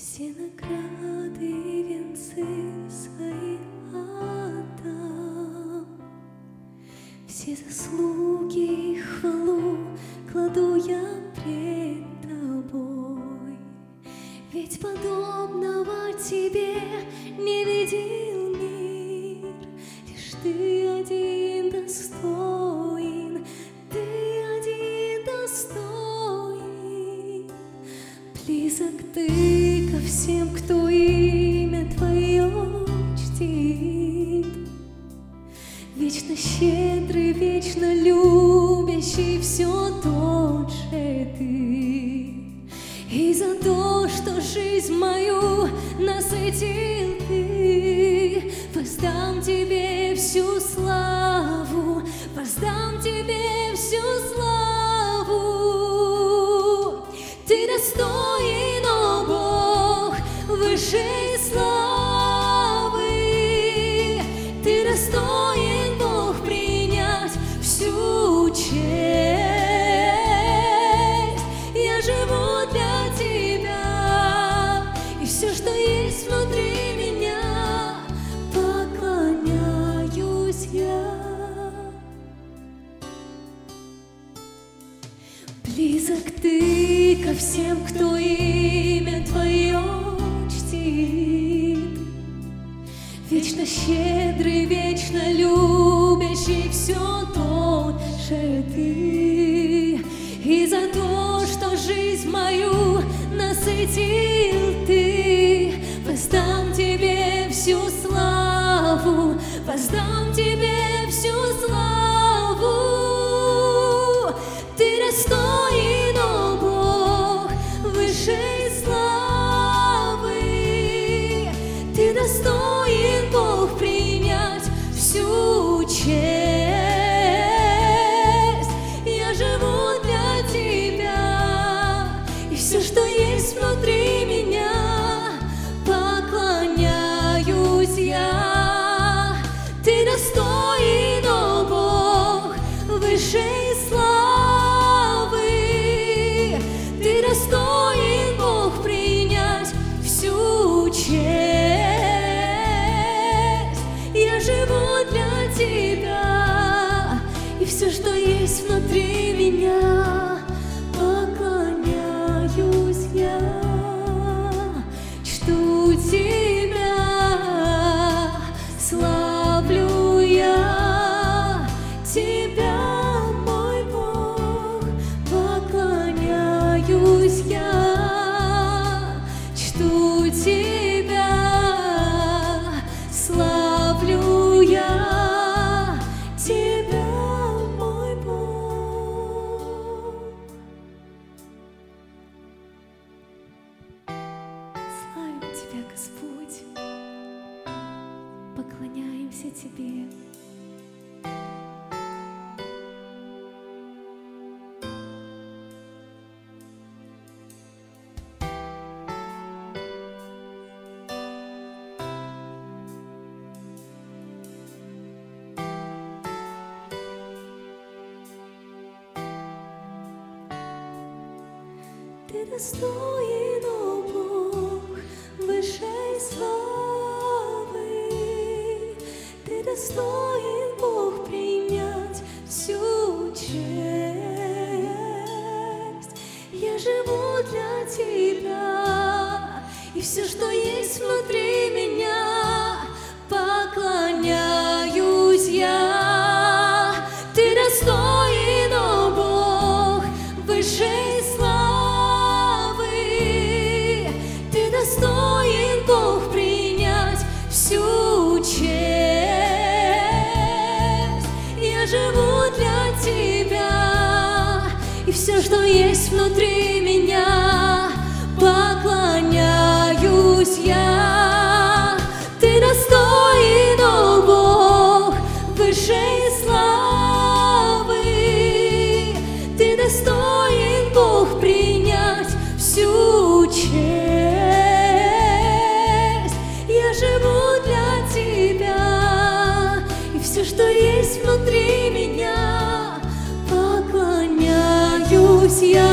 Все награды и венцы свои отдам, Все заслуги и хвалу кладу я пред тобой. Ведь подобного тебе не видел мир, Лишь ты один Близок ты ко всем, кто имя Твое чтит. Вечно щедрый, вечно любящий, все тот же ты. И за то, что жизнь мою насытил ты, воздам тебе высшей славы. Ты достоин, Бог, принять всю честь. Я живу для Тебя, и все, что есть внутри меня, поклоняюсь я. Близок ты ко всем, кто имя Твое чтит. Вечно щедрый, вечно любящий, все тот же ты. И за то, что жизнь мою насытил ты, воздам тебе всю славу, воздам тебе всю славу. Что есть внутри меня, поклоняюсь я. Чту Тебя, поклоняемся Тебе. Ты достоин, о Бог, высшей славы. Достоин, Бог, принять всю честь. Я живу для Тебя, и все, что есть внутри все, что есть внутри меня, есть